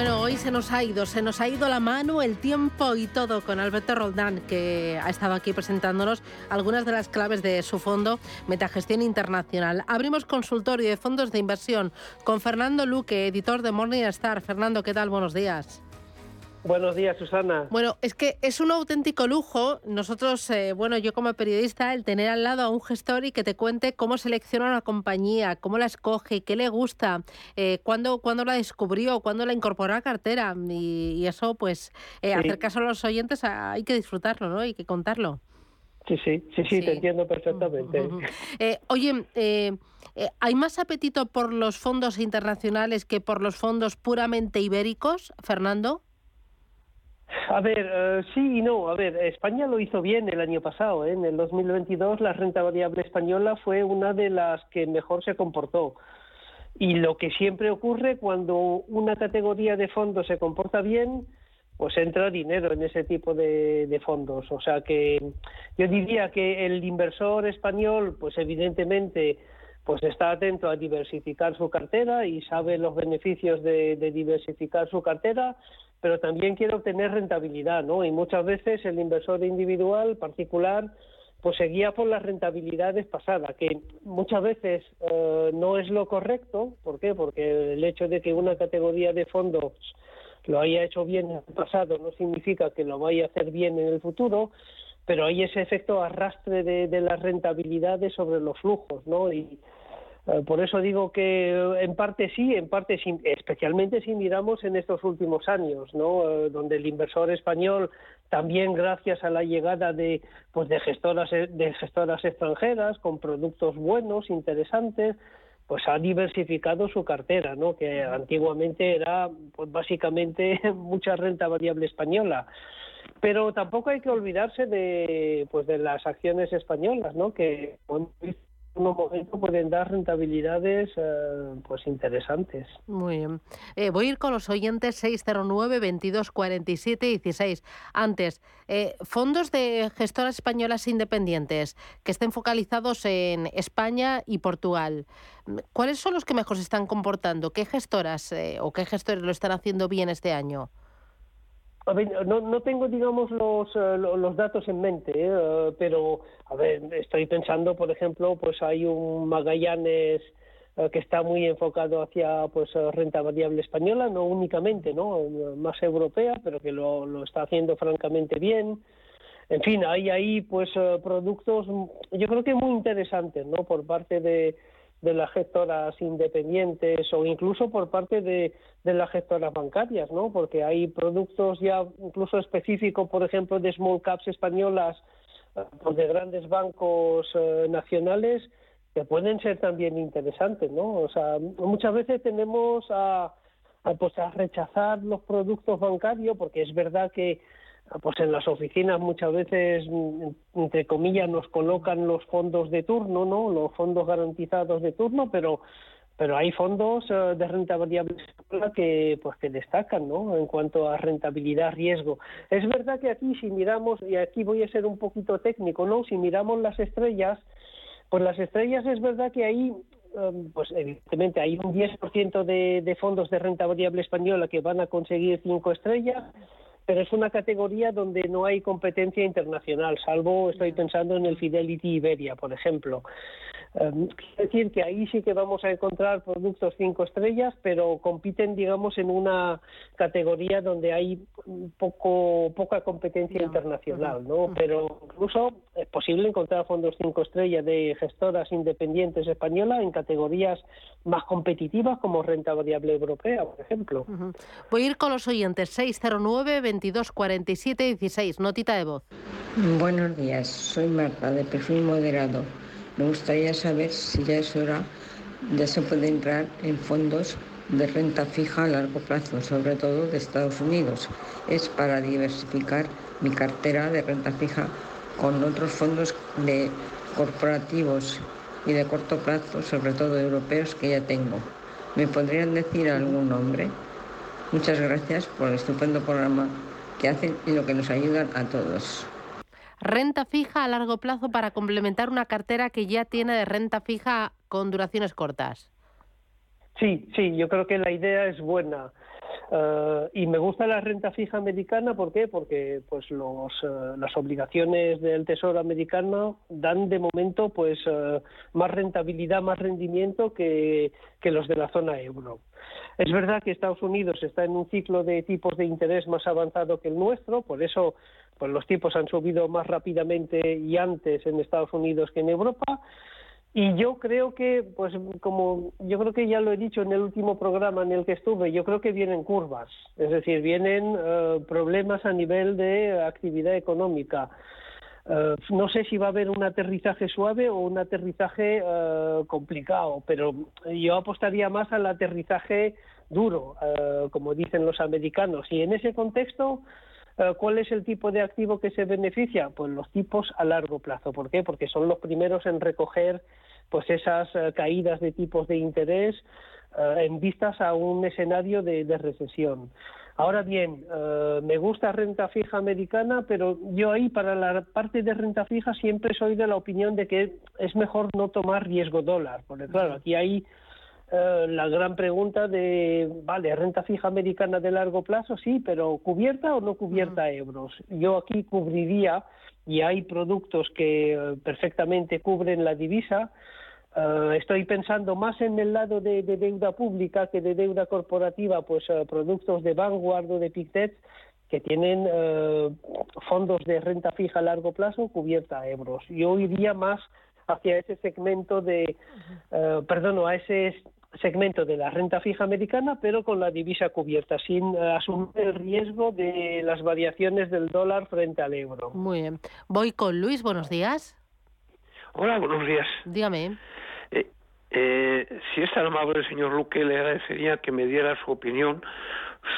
Bueno, hoy se nos ha ido, se nos ha ido la mano, el tiempo y todo con Alberto Roldán, que ha estado aquí presentándonos algunas de las claves de su fondo Metagestión Internacional. Abrimos consultorio de fondos de inversión con Fernando Luque, editor de Morningstar. Fernando, ¿qué tal? Buenos días. Buenos días, Susana. Bueno, es que es un auténtico lujo. Nosotros, eh, bueno, yo como periodista, el tener al lado a un gestor y que te cuente cómo selecciona una compañía, cómo la escoge, qué le gusta, eh, cuándo, la descubrió, cuándo la incorporó a cartera. Y, eso, pues, eh, hacer caso a los oyentes, hay que disfrutarlo, ¿no? Hay que contarlo. Sí, sí, sí, sí, te entiendo perfectamente. oye, ¿hay más apetito por los fondos internacionales que por los fondos puramente ibéricos, Fernando? A ver, eh, sí y no. A ver, España lo hizo bien el año pasado. ¿eh? En el 2022 la renta variable española fue una de las que mejor se comportó. Y lo que siempre ocurre cuando una categoría de fondos se comporta bien, pues entra dinero en ese tipo de, fondos. O sea que yo diría que el inversor español, pues evidentemente, pues está atento a diversificar su cartera y sabe los beneficios de diversificar su cartera, pero también quiere obtener rentabilidad, ¿no? Y muchas veces el inversor individual, particular, pues se guía por las rentabilidades pasadas, que muchas veces eh, no es lo correcto. ¿Por qué? Porque el hecho de que una categoría de fondos lo haya hecho bien en el pasado no significa que lo vaya a hacer bien en el futuro, pero hay ese efecto arrastre de, de las rentabilidades sobre los flujos, ¿no? Y, por eso digo que eh, en parte sí, en parte sí, especialmente si miramos en estos últimos años, ¿no? Eh, donde el inversor español también gracias a la llegada de pues de gestoras de gestoras extranjeras con productos buenos, interesantes, pues ha diversificado su cartera, ¿no? Que antiguamente era pues básicamente mucha renta variable española. Pero tampoco hay que olvidarse de pues de las acciones españolas, ¿no? Que un momento pueden dar rentabilidades eh, pues interesantes. Muy bien. Eh, voy a ir con los oyentes 609 22 47 16. Antes, eh, fondos de gestoras españolas independientes que estén focalizados en España y Portugal. ¿Cuáles son los que mejor se están comportando? ¿Qué gestoras o qué gestores lo están haciendo bien este año? A ver, no, no tengo, digamos, los, los datos en mente, ¿eh? pero, a ver, estoy pensando, por ejemplo, pues hay un Magallanes que está muy enfocado hacia pues renta variable española, no únicamente, ¿no? Más europea, pero que lo, lo está haciendo francamente bien. En fin, hay ahí pues productos, yo creo que muy interesantes, ¿no? Por parte de, de las gestoras independientes o incluso por parte de, de, las gestoras bancarias, ¿no? Porque hay productos ya incluso específicos, por ejemplo, de small caps españolas, eh, pues de grandes bancos eh, nacionales, que pueden ser también interesantes, ¿no? O sea, muchas veces tenemos a, a, pues a rechazar los productos bancarios porque es verdad que pues en las oficinas muchas veces, entre comillas, nos colocan los fondos de turno, ¿no? Los fondos garantizados de turno, pero pero hay fondos eh, de renta variable que pues que destacan, ¿no? En cuanto a rentabilidad riesgo. Es verdad que aquí si miramos y aquí voy a ser un poquito técnico, ¿no? Si miramos las estrellas, pues las estrellas es verdad que ahí em, pues evidentemente hay un 10% de, de fondos de renta variable española que van a conseguir cinco estrellas pero es una categoría donde no hay competencia internacional, salvo estoy pensando en el Fidelity Iberia, por ejemplo. Um, es decir, que ahí sí que vamos a encontrar productos cinco estrellas, pero compiten, digamos, en una categoría donde hay poco poca competencia internacional, ¿no? Pero incluso es posible encontrar fondos cinco estrellas de gestoras independientes españolas en categorías más competitivas como renta variable europea, por ejemplo. Voy a ir con los oyentes 609 22 47 16. Notita de voz. Buenos días, soy Marta de perfil moderado. Me gustaría saber si ya es hora, ya se puede entrar en fondos de renta fija a largo plazo, sobre todo de Estados Unidos. Es para diversificar mi cartera de renta fija con otros fondos de corporativos y de corto plazo, sobre todo europeos, que ya tengo. ¿Me podrían decir algún nombre? Muchas gracias por el estupendo programa que hacen y lo que nos ayudan a todos renta fija a largo plazo para complementar una cartera que ya tiene de renta fija con duraciones cortas. Sí, sí, yo creo que la idea es buena. Uh, y me gusta la renta fija americana, ¿por qué? Porque pues los, uh, las obligaciones del Tesoro americano dan de momento pues uh, más rentabilidad, más rendimiento que, que los de la zona euro. Es verdad que Estados Unidos está en un ciclo de tipos de interés más avanzado que el nuestro, por eso pues los tipos han subido más rápidamente y antes en Estados Unidos que en Europa. Y yo creo que, pues como yo creo que ya lo he dicho en el último programa en el que estuve, yo creo que vienen curvas, es decir, vienen uh, problemas a nivel de actividad económica. Uh, no sé si va a haber un aterrizaje suave o un aterrizaje uh, complicado, pero yo apostaría más al aterrizaje duro, como dicen los americanos. Y en ese contexto, Eh, ¿Cuál es el tipo de activo que se beneficia? Pues los tipos a largo plazo. ¿Por qué? Porque son los primeros en recoger pues esas eh, caídas de tipos de interés eh, en vistas a un escenario de, recesión. Ahora bien, me gusta renta fija americana, pero yo ahí para la parte de renta fija siempre soy de la opinión de que es mejor no tomar riesgo dólar, porque claro, aquí hay eh, la gran pregunta de, vale, renta fija americana de largo plazo, sí, pero ¿cubierta o no cubierta euros? Yo aquí cubriría, y hay productos que eh, perfectamente cubren la divisa, eh, estoy pensando más en el lado de, deuda pública que de deuda corporativa, pues productos de Vanguard o de Pictet que tienen fondos de renta fija a largo plazo cubierta a euros. Yo iría más hacia ese segmento de, perdón, a ese segmento de la renta fija americana, pero con la divisa cubierta, sin eh, asumir el riesgo de las variaciones del dólar frente al euro. Muy bien. Voy con Luis, buenos días. Hola, buenos días. Dígame. Eh, eh, si es tan amable el señor Luque, le agradecería que me diera su opinión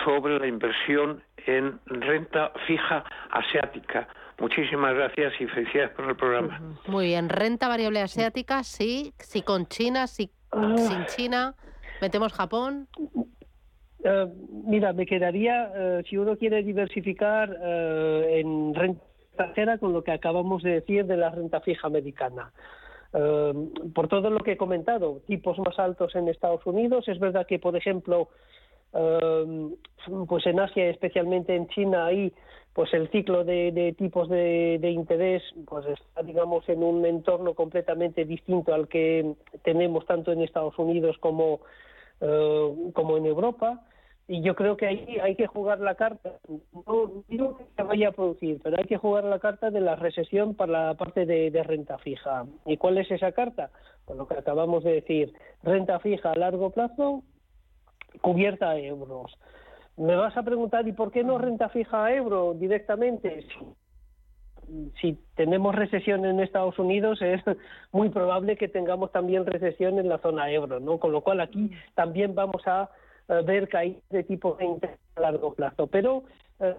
sobre la inversión en renta fija asiática. Muchísimas gracias y felicidades por el programa. Muy bien, renta variable asiática, sí, sí con China, sí Ah. sin China, metemos Japón. Eh, mira, me quedaría, eh, si uno quiere diversificar eh, en renta extranjera, con lo que acabamos de decir de la renta fija americana. por todo lo que he comentado, tipos más altos en Estados Unidos, es verdad que, por ejemplo, pues en Asia, especialmente en China, ahí pues el ciclo de, tipos de, interés pues está digamos en un entorno completamente distinto al que tenemos tanto en Estados Unidos como eh, como en Europa y yo creo que ahí hay que jugar la carta no digo que se vaya a producir pero hay que jugar la carta de la recesión para la parte de, de renta fija y cuál es esa carta pues lo que acabamos de decir renta fija a largo plazo cubierta a euros me vas a preguntar, ¿y por qué no renta fija a euro directamente? Si, tenemos recesión en Estados Unidos, es muy probable que tengamos también recesión en la zona euro, ¿no? Con lo cual aquí también vamos a ver caídas de tipo de interés a largo plazo. Pero eh,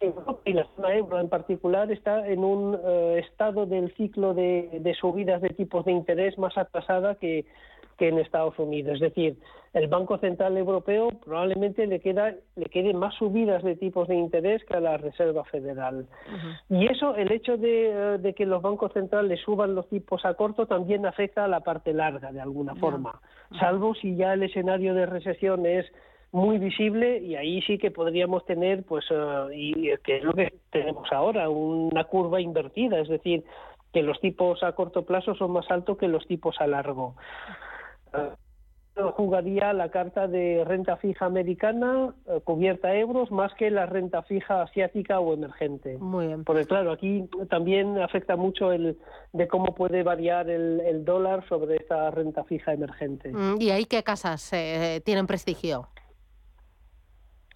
Europa y la zona euro en particular está en un eh, estado del ciclo de, de subidas de tipos de interés más atrasada que, que en Estados Unidos. Es decir, el Banco Central Europeo probablemente le queda le quede más subidas de tipos de interés que a la Reserva Federal. Y eso, el hecho de, de, que los bancos centrales suban los tipos a corto también afecta a la parte larga de alguna forma, salvo si ya el escenario de recesión es muy visible y ahí sí que podríamos tener pues eh, y que es lo que tenemos ahora una curva invertida. Es decir que los tipos a corto plazo son más altos que los tipos a largo jugaría la carta de renta fija americana eh, cubierta a euros más que la renta fija asiática o emergente. Muy bien. Porque claro, aquí también afecta mucho el de cómo puede variar el, dólar sobre esta renta fija emergente. Mm, ¿Y ahí qué casas eh, tienen prestigio?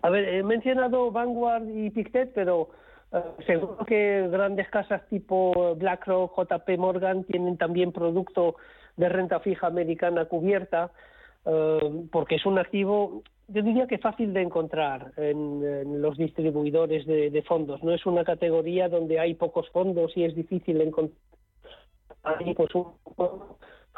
A ver, he mencionado Vanguard y Pictet, pero eh, seguro que grandes casas tipo BlackRock, JP Morgan tienen también producto de renta fija americana cubierta, eh, porque es un activo, yo diría que fácil de encontrar en, los distribuidores de, fondos. No es una categoría donde hay pocos fondos y es difícil encontrar. pues,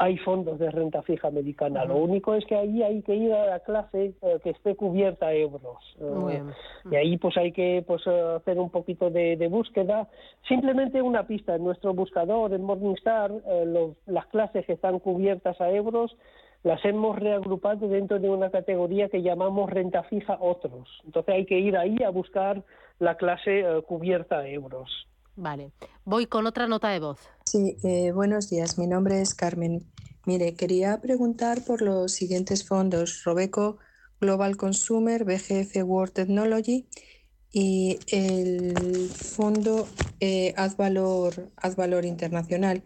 hay fondos de renta fija americana. Lo único es que ahí hay que ir a la clase eh, que esté cubierta a euros. Eh, y ahí pues hay que pues hacer un poquito de, búsqueda. Simplemente una pista en nuestro buscador, en Morningstar, eh, las clases que están cubiertas a euros las hemos reagrupado dentro de una categoría que llamamos renta fija otros. Entonces hay que ir ahí a buscar la clase cubierta a euros. Vale. Voy con otra nota de voz. Sí, eh, buenos días. Mi nombre es Carmen. Mire, quería preguntar por los siguientes fondos: Robeco Global Consumer, BGF World Technology y el fondo eh, Ad, Valor, Ad Valor Internacional.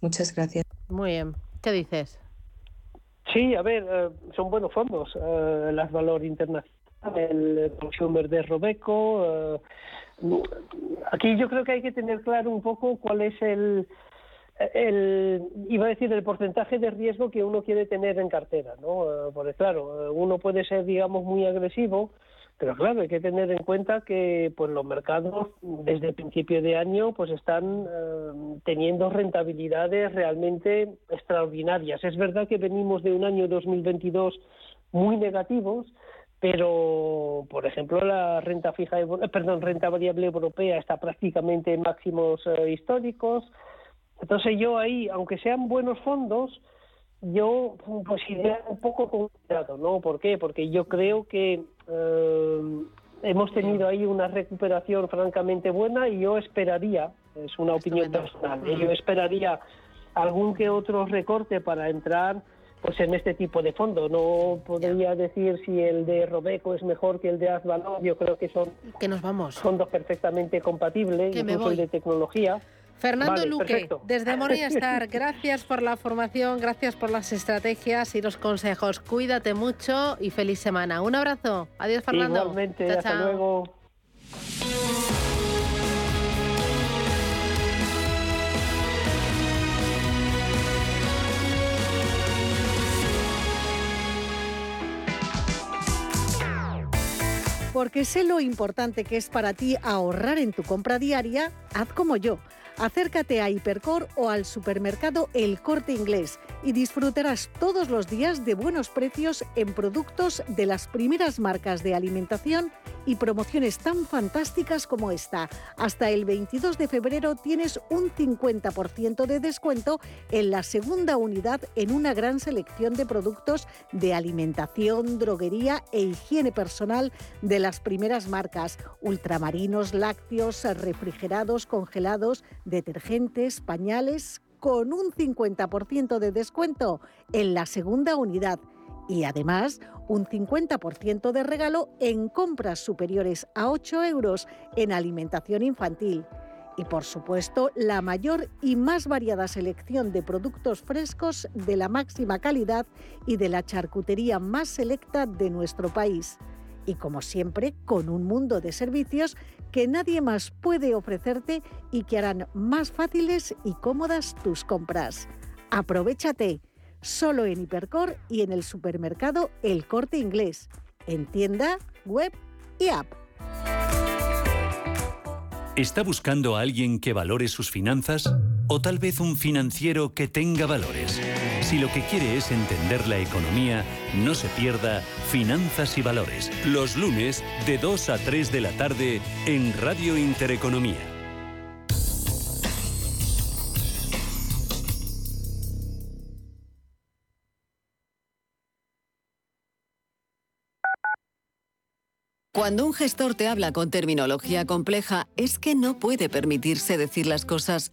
Muchas gracias. Muy bien. ¿Qué dices? Sí, a ver, eh, son buenos fondos. el Ad Valor Internacional, el Consumer de Robeco Aquí yo creo que hay que tener claro un poco cuál es el, el iba a decir el porcentaje de riesgo que uno quiere tener en cartera, ¿no? Eh, porque claro, uno puede ser digamos muy agresivo Pero claro, hay que tener en cuenta que pues los mercados desde el principio de año pues están eh, teniendo rentabilidades realmente extraordinarias. Es verdad que venimos de un año 2022 muy negativos, pero por ejemplo la renta fija, eh, perdón, renta variable europea está prácticamente en máximos eh, históricos. Entonces yo ahí, aunque sean buenos fondos, yo pues iría un poco con cuidado, ¿no? ¿Por qué? Porque yo creo que eh, hemos tenido ahí una recuperación francamente buena y yo esperaría, es una opinión personal, ¿eh? yo esperaría algún que otro recorte para entrar pues en este tipo de fondo. No podría decir si el de Robeco es mejor que el de Asvalor, yo creo que son que nos vamos. fondos perfectamente compatibles, incluso el de tecnología. Fernando Luque, desde Morningstar, gracias por la formación, gracias por las estrategias y los consejos. Cuídate mucho y feliz semana. Un abrazo. Adiós, Fernando. Igualmente, hasta luego. Porque sé lo importante que es para ti ahorrar en tu compra diaria, haz como yo. Acércate a Hipercor o al supermercado El Corte Inglés y disfrutarás todos los días de buenos precios en productos de las primeras marcas de alimentación y promociones tan fantásticas como esta. Hasta el 22 de febrero tienes un 50% de descuento en la segunda unidad en una gran selección de productos de alimentación, droguería e higiene personal de las primeras marcas, ultramarinos, lácteos, refrigerados, congelados, detergentes, pañales, con un 50% de descuento en la segunda unidad y además un 50% de regalo en compras superiores a 8 euros en alimentación infantil. Y por supuesto, la mayor y más variada selección de productos frescos de la máxima calidad y de la charcutería más selecta de nuestro país. Y como siempre, con un mundo de servicios que nadie más puede ofrecerte y que harán más fáciles y cómodas tus compras. Aprovechate solo en Hipercor y en el supermercado El Corte Inglés, en tienda, web y app. ¿Está buscando a alguien que valore sus finanzas? ¿O tal vez un financiero que tenga valores? Si lo que quiere es entender la economía, no se pierda Finanzas y Valores, los lunes de 2 a 3 de la tarde en Radio Intereconomía. Cuando un gestor te habla con terminología compleja, es que no puede permitirse decir las cosas